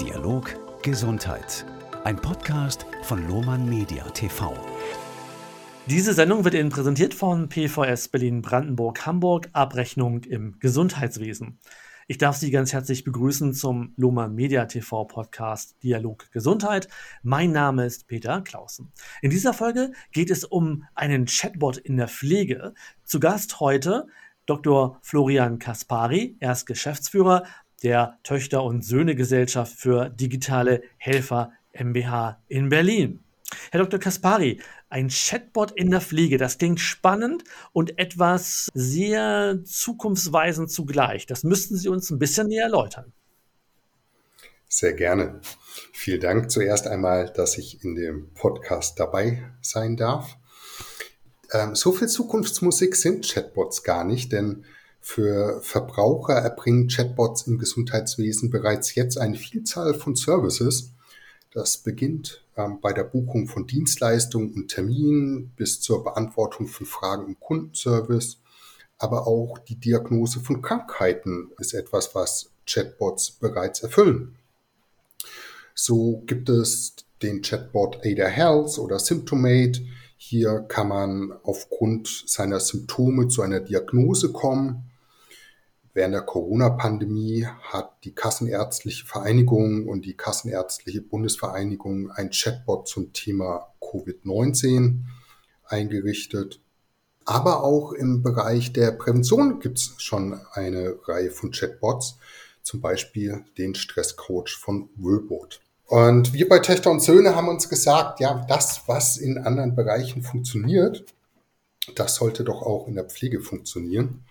Dialog Gesundheit. Ein Podcast von Lohmann Media TV. Diese Sendung wird Ihnen präsentiert von PVS Berlin Brandenburg Hamburg Abrechnung im Gesundheitswesen. Ich darf Sie ganz herzlich begrüßen zum Lohmann Media TV Podcast Dialog Gesundheit. Mein Name ist Peter Clausen. In dieser Folge geht es um einen Chatbot in der Pflege. Zu Gast heute Dr. Florian Kaspari. Er ist Geschäftsführer der Töchter- und Söhne-Gesellschaft für digitale Helfer MBH in Berlin. Herr Dr. Kaspari, ein Chatbot in der Pflege, das klingt spannend und etwas sehr zukunftsweisend zugleich. Das müssten Sie uns ein bisschen näher erläutern. Sehr gerne. Vielen Dank zuerst einmal, dass ich in dem Podcast dabei sein darf. Ähm, so viel Zukunftsmusik sind Chatbots gar nicht, denn für Verbraucher erbringen Chatbots im Gesundheitswesen bereits jetzt eine Vielzahl von Services. Das beginnt ähm, bei der Buchung von Dienstleistungen und Terminen bis zur Beantwortung von Fragen im Kundenservice. Aber auch die Diagnose von Krankheiten ist etwas, was Chatbots bereits erfüllen. So gibt es den Chatbot Ada Health oder Symptomate. Hier kann man aufgrund seiner Symptome zu einer Diagnose kommen Während der Corona-Pandemie hat die Kassenärztliche Vereinigung und die Kassenärztliche Bundesvereinigung ein Chatbot zum Thema Covid-19 eingerichtet. Aber auch im Bereich der Prävention gibt es schon eine Reihe von Chatbots, zum Beispiel den Stresscoach von Wöbot. Und wir bei Töchter und Söhne haben uns gesagt, ja, das, was in anderen Bereichen funktioniert, das sollte doch auch in der Pflege funktionieren.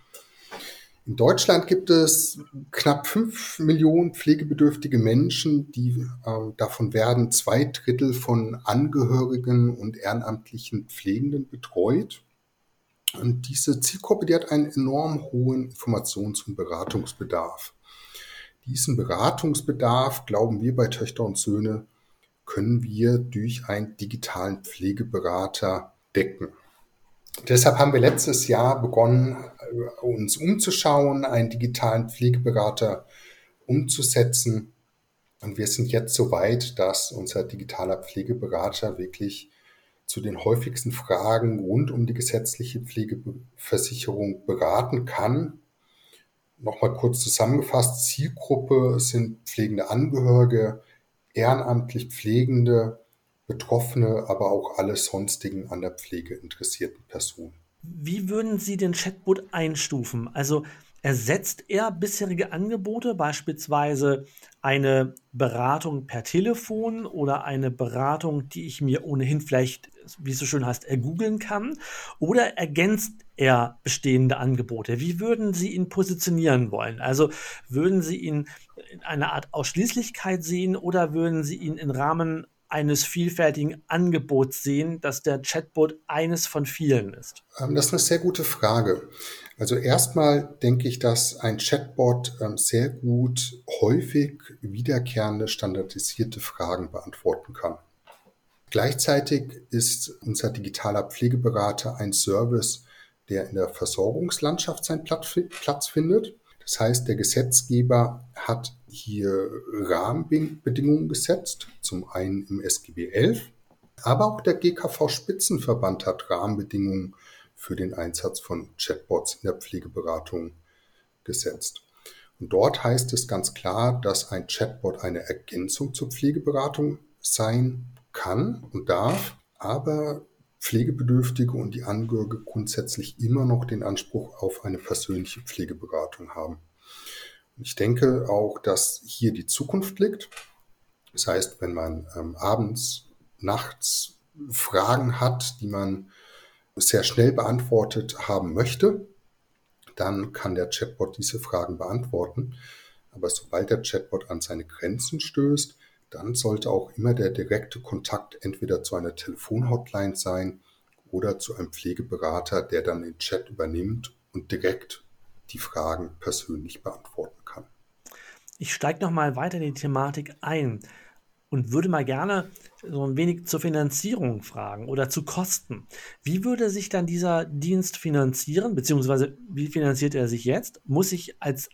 In Deutschland gibt es knapp fünf Millionen pflegebedürftige Menschen, die äh, davon werden zwei Drittel von Angehörigen und ehrenamtlichen Pflegenden betreut. Und diese Zielgruppe, die hat einen enorm hohen Informations- und Beratungsbedarf. Diesen Beratungsbedarf, glauben wir bei Töchter und Söhne, können wir durch einen digitalen Pflegeberater decken. Deshalb haben wir letztes Jahr begonnen, uns umzuschauen, einen digitalen Pflegeberater umzusetzen. Und wir sind jetzt so weit, dass unser digitaler Pflegeberater wirklich zu den häufigsten Fragen rund um die gesetzliche Pflegeversicherung beraten kann. Nochmal kurz zusammengefasst, Zielgruppe sind pflegende Angehörige, ehrenamtlich Pflegende, Betroffene, aber auch alle sonstigen an der Pflege interessierten Personen. Wie würden Sie den Chatbot einstufen? Also ersetzt er bisherige Angebote, beispielsweise eine Beratung per Telefon oder eine Beratung, die ich mir ohnehin vielleicht, wie es so schön heißt, ergoogeln kann? Oder ergänzt er bestehende Angebote? Wie würden Sie ihn positionieren wollen? Also würden Sie ihn in einer Art Ausschließlichkeit sehen oder würden Sie ihn im Rahmen eines vielfältigen Angebots sehen, dass der Chatbot eines von vielen ist? Ähm, das ist eine sehr gute Frage. Also erstmal denke ich, dass ein Chatbot ähm, sehr gut häufig wiederkehrende standardisierte Fragen beantworten kann. Gleichzeitig ist unser digitaler Pflegeberater ein Service, der in der Versorgungslandschaft seinen Platz findet. Das heißt, der Gesetzgeber hat hier Rahmenbedingungen gesetzt, zum einen im SGB 11, aber auch der GKV Spitzenverband hat Rahmenbedingungen für den Einsatz von Chatbots in der Pflegeberatung gesetzt. Und dort heißt es ganz klar, dass ein Chatbot eine Ergänzung zur Pflegeberatung sein kann und darf, aber Pflegebedürftige und die Angehörige grundsätzlich immer noch den Anspruch auf eine persönliche Pflegeberatung haben. Ich denke auch, dass hier die Zukunft liegt. Das heißt, wenn man ähm, abends, nachts Fragen hat, die man sehr schnell beantwortet haben möchte, dann kann der Chatbot diese Fragen beantworten. Aber sobald der Chatbot an seine Grenzen stößt, dann sollte auch immer der direkte Kontakt entweder zu einer Telefonhotline sein oder zu einem Pflegeberater, der dann den Chat übernimmt und direkt die Fragen persönlich beantworten kann. Ich steige noch mal weiter in die Thematik ein und würde mal gerne so ein wenig zur Finanzierung fragen oder zu Kosten. Wie würde sich dann dieser Dienst finanzieren, beziehungsweise wie finanziert er sich jetzt? Muss ich als,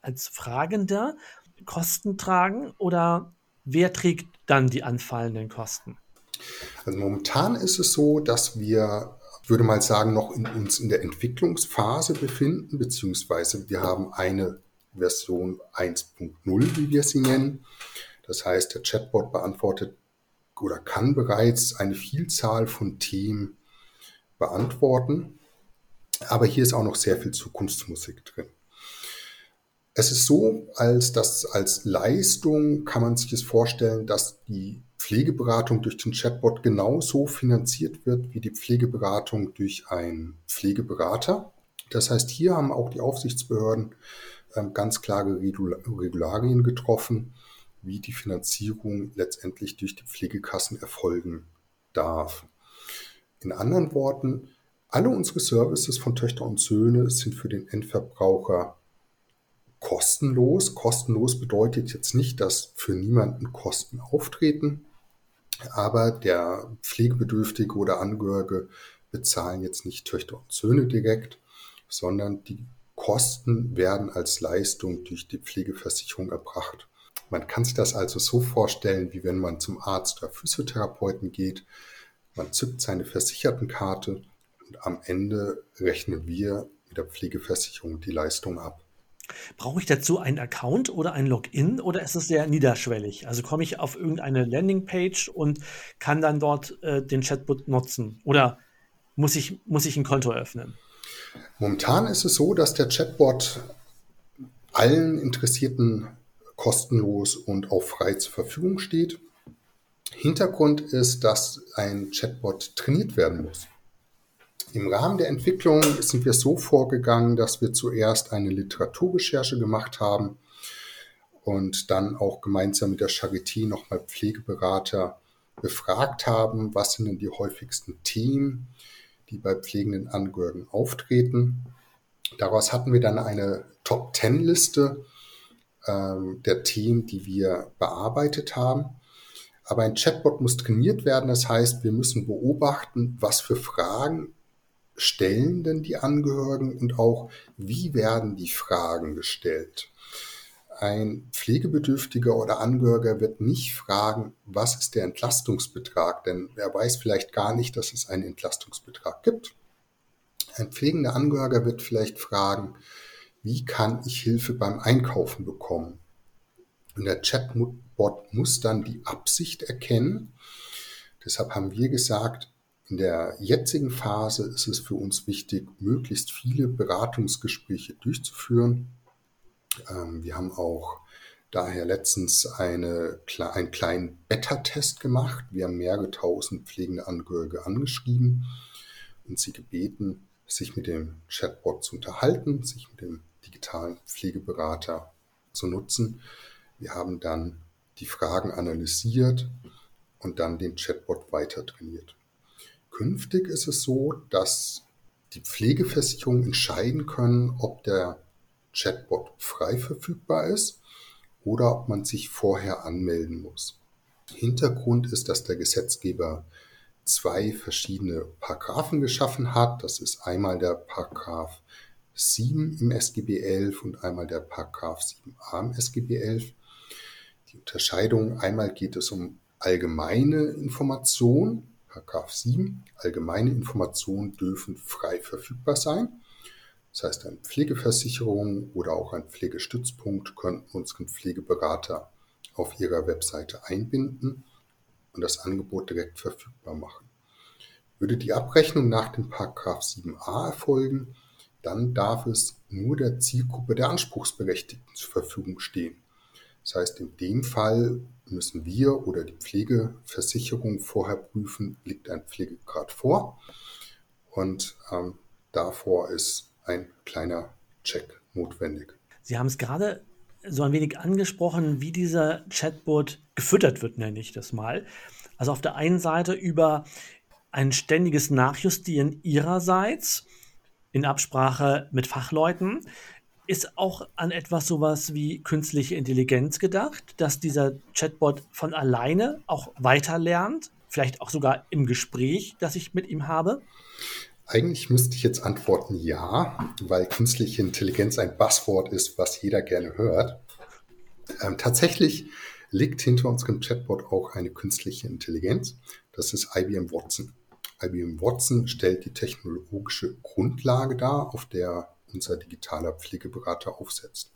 als Fragender Kosten tragen oder wer trägt dann die anfallenden Kosten? Also momentan ist es so, dass wir, würde mal sagen, noch in uns in der Entwicklungsphase befinden, beziehungsweise wir haben eine Version 1.0, wie wir sie nennen. Das heißt, der Chatbot beantwortet oder kann bereits eine Vielzahl von Themen beantworten. Aber hier ist auch noch sehr viel Zukunftsmusik drin. Es ist so, als dass als Leistung kann man sich es vorstellen, dass die Pflegeberatung durch den Chatbot genauso finanziert wird wie die Pflegeberatung durch einen Pflegeberater. Das heißt, hier haben auch die Aufsichtsbehörden ähm, ganz klare Regularien getroffen, wie die Finanzierung letztendlich durch die Pflegekassen erfolgen darf. In anderen Worten, alle unsere Services von Töchter und Söhne sind für den Endverbraucher kostenlos. Kostenlos bedeutet jetzt nicht, dass für niemanden Kosten auftreten, aber der Pflegebedürftige oder Angehörige bezahlen jetzt nicht Töchter und Söhne direkt, sondern die Kosten werden als Leistung durch die Pflegeversicherung erbracht. Man kann sich das also so vorstellen, wie wenn man zum Arzt oder Physiotherapeuten geht. Man zückt seine Versichertenkarte und am Ende rechnen wir mit der Pflegeversicherung die Leistung ab. Brauche ich dazu einen Account oder ein Login oder ist es sehr niederschwellig? Also komme ich auf irgendeine Landingpage und kann dann dort äh, den Chatbot nutzen? Oder muss ich, muss ich ein Konto öffnen? Momentan ist es so, dass der Chatbot allen Interessierten kostenlos und auch frei zur Verfügung steht. Hintergrund ist, dass ein Chatbot trainiert werden muss. Im Rahmen der Entwicklung sind wir so vorgegangen, dass wir zuerst eine Literaturrecherche gemacht haben und dann auch gemeinsam mit der Charité nochmal Pflegeberater befragt haben, was sind denn die häufigsten Themen, die bei pflegenden Angehörigen auftreten. Daraus hatten wir dann eine Top-10-Liste ähm, der Themen, die wir bearbeitet haben. Aber ein Chatbot muss trainiert werden. Das heißt, wir müssen beobachten, was für Fragen stellen denn die Angehörigen und auch wie werden die Fragen gestellt? Ein Pflegebedürftiger oder Angehöriger wird nicht fragen, was ist der Entlastungsbetrag, denn er weiß vielleicht gar nicht, dass es einen Entlastungsbetrag gibt. Ein pflegender Angehöriger wird vielleicht fragen, wie kann ich Hilfe beim Einkaufen bekommen? Und der Chatbot muss dann die Absicht erkennen. Deshalb haben wir gesagt, in der jetzigen Phase ist es für uns wichtig, möglichst viele Beratungsgespräche durchzuführen. Ähm, wir haben auch daher letztens eine, einen kleinen Beta-Test gemacht. Wir haben mehrere tausend pflegende Angehörige angeschrieben und sie gebeten, sich mit dem Chatbot zu unterhalten, sich mit dem digitalen Pflegeberater zu nutzen. Wir haben dann die Fragen analysiert und dann den Chatbot weiter trainiert. Künftig ist es so, dass die Pflegeversicherungen entscheiden können, ob der Chatbot frei verfügbar ist oder ob man sich vorher anmelden muss. Hintergrund ist, dass der Gesetzgeber zwei verschiedene Paragraphen geschaffen hat. Das ist einmal der Paragraph 7 im SGB 11 und einmal der Paragraph 7a im SGB 11. Die Unterscheidung, einmal geht es um allgemeine Information Paragraph 7. Allgemeine Informationen dürfen frei verfügbar sein. Das heißt, eine Pflegeversicherung oder auch ein Pflegestützpunkt können unseren Pflegeberater auf ihrer Webseite einbinden und das Angebot direkt verfügbar machen. Würde die Abrechnung nach dem Paragraph 7a erfolgen, dann darf es nur der Zielgruppe der Anspruchsberechtigten zur Verfügung stehen. Das heißt, in dem Fall müssen wir oder die Pflegeversicherung vorher prüfen, liegt ein Pflegegrad vor. Und ähm, davor ist ein kleiner Check notwendig. Sie haben es gerade so ein wenig angesprochen, wie dieser Chatbot gefüttert wird, nenne ich das mal. Also auf der einen Seite über ein ständiges Nachjustieren ihrerseits in Absprache mit Fachleuten. Ist auch an etwas sowas wie künstliche Intelligenz gedacht, dass dieser Chatbot von alleine auch weiter lernt, vielleicht auch sogar im Gespräch, das ich mit ihm habe? Eigentlich müsste ich jetzt antworten ja, weil künstliche Intelligenz ein Buzzword ist, was jeder gerne hört. Ähm, tatsächlich liegt hinter unserem Chatbot auch eine künstliche Intelligenz. Das ist IBM Watson. IBM Watson stellt die technologische Grundlage dar, auf der unser digitaler Pflegeberater aufsetzt.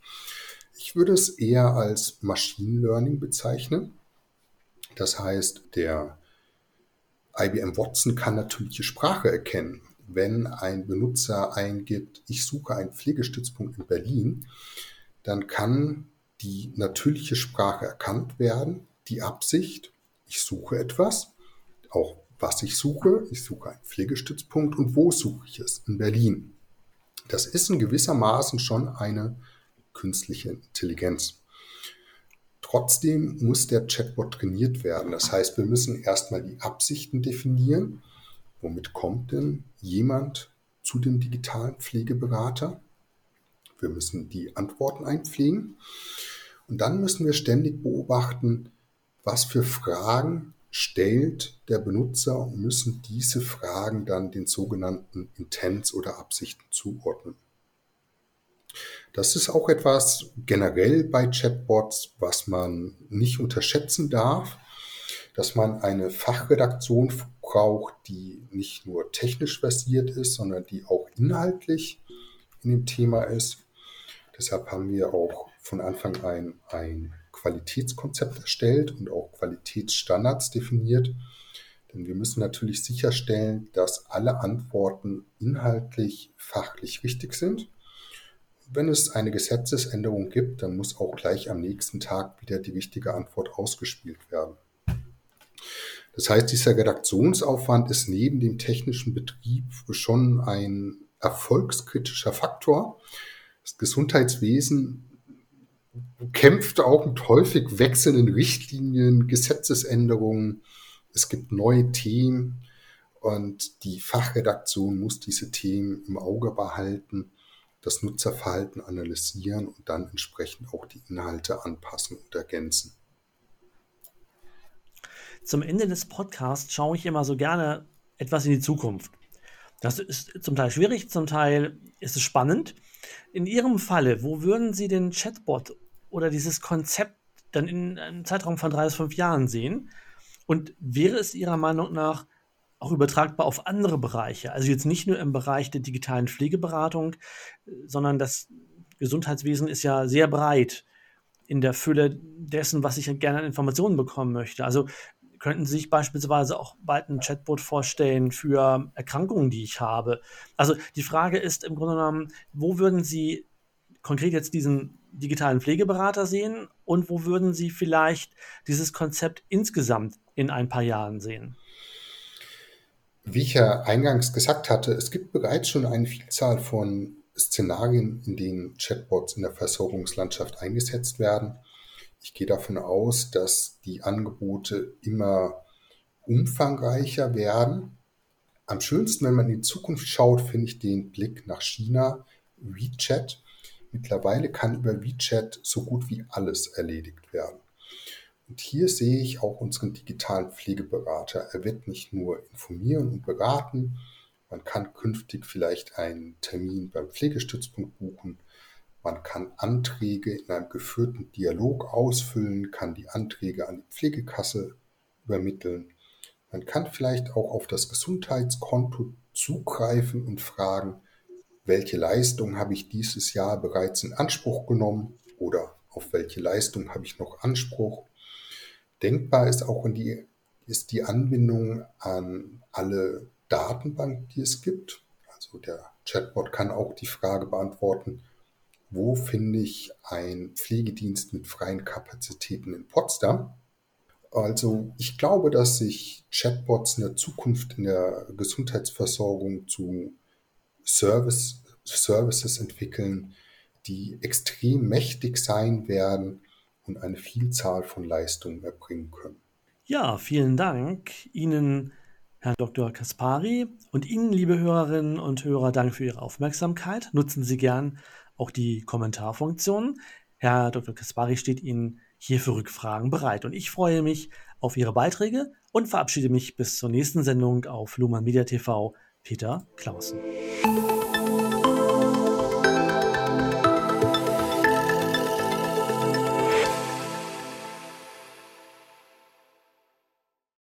Ich würde es eher als Machine Learning bezeichnen. Das heißt, der IBM Watson kann natürliche Sprache erkennen. Wenn ein Benutzer eingibt, ich suche einen Pflegestützpunkt in Berlin, dann kann die natürliche Sprache erkannt werden, die Absicht, ich suche etwas, auch was ich suche, ich suche einen Pflegestützpunkt und wo suche ich es? In Berlin. Das ist in gewissermaßen schon eine künstliche Intelligenz. Trotzdem muss der Chatbot trainiert werden. Das heißt, wir müssen erstmal die Absichten definieren. Womit kommt denn jemand zu dem digitalen Pflegeberater? Wir müssen die Antworten einpflegen. Und dann müssen wir ständig beobachten, was für Fragen stellt der Benutzer und müssen diese Fragen dann den sogenannten Intents oder Absichten zuordnen. Das ist auch etwas generell bei Chatbots, was man nicht unterschätzen darf, dass man eine Fachredaktion braucht, die nicht nur technisch versiert ist, sondern die auch inhaltlich in dem Thema ist. Deshalb haben wir auch von Anfang an ein Qualitätskonzept erstellt und auch Qualitätsstandards definiert. Denn wir müssen natürlich sicherstellen, dass alle Antworten inhaltlich, fachlich richtig sind wenn es eine Gesetzesänderung gibt, dann muss auch gleich am nächsten Tag wieder die richtige Antwort ausgespielt werden. Das heißt, dieser Redaktionsaufwand ist neben dem technischen Betrieb schon ein erfolgskritischer Faktor. Das Gesundheitswesen kämpft auch mit häufig wechselnden Richtlinien, Gesetzesänderungen. Es gibt neue Themen und die Fachredaktion muss diese Themen im Auge behalten das Nutzerverhalten analysieren und dann entsprechend auch die Inhalte anpassen und ergänzen. Zum Ende des Podcasts schaue ich immer so gerne etwas in die Zukunft. Das ist zum Teil schwierig, zum Teil ist es spannend. In Ihrem Falle, wo würden Sie den Chatbot oder dieses Konzept dann in einem Zeitraum von drei bis fünf Jahren sehen? Und wäre es Ihrer Meinung nach auch übertragbar auf andere Bereiche. Also jetzt nicht nur im Bereich der digitalen Pflegeberatung, sondern das Gesundheitswesen ist ja sehr breit in der Fülle dessen, was ich gerne an Informationen bekommen möchte. Also könnten Sie sich beispielsweise auch bald ein Chatbot vorstellen für Erkrankungen, die ich habe. Also die Frage ist im Grunde genommen, wo würden Sie konkret jetzt diesen digitalen Pflegeberater sehen und wo würden Sie vielleicht dieses Konzept insgesamt in ein paar Jahren sehen? Wie ich ja eingangs gesagt hatte, es gibt bereits schon eine Vielzahl von Szenarien, in denen Chatbots in der Versorgungslandschaft eingesetzt werden. Ich gehe davon aus, dass die Angebote immer umfangreicher werden. Am schönsten, wenn man in die Zukunft schaut, finde ich den Blick nach China, WeChat. Mittlerweile kann über WeChat so gut wie alles erledigt werden. Und hier sehe ich auch unseren digitalen Pflegeberater. Er wird nicht nur informieren und beraten, man kann künftig vielleicht einen Termin beim Pflegestützpunkt buchen. Man kann Anträge in einem geführten Dialog ausfüllen, kann die Anträge an die Pflegekasse übermitteln. Man kann vielleicht auch auf das Gesundheitskonto zugreifen und fragen, welche Leistung habe ich dieses Jahr bereits in Anspruch genommen oder auf welche Leistung habe ich noch Anspruch. Denkbar ist auch in die, ist die Anbindung an alle Datenbanken, die es gibt. Also der Chatbot kann auch die Frage beantworten, wo finde ich einen Pflegedienst mit freien Kapazitäten in Potsdam? Also ich glaube, dass sich Chatbots in der Zukunft in der Gesundheitsversorgung zu Service, Services entwickeln, die extrem mächtig sein werden und eine Vielzahl von Leistungen erbringen können. Ja, vielen Dank Ihnen, Herr Dr. Kaspari, und Ihnen, liebe Hörerinnen und Hörer, Dank für Ihre Aufmerksamkeit. Nutzen Sie gern auch die Kommentarfunktion. Herr Dr. Kaspari steht Ihnen hier für Rückfragen bereit. Und ich freue mich auf Ihre Beiträge und verabschiede mich bis zur nächsten Sendung auf Luhmann Media TV. Peter Clausen.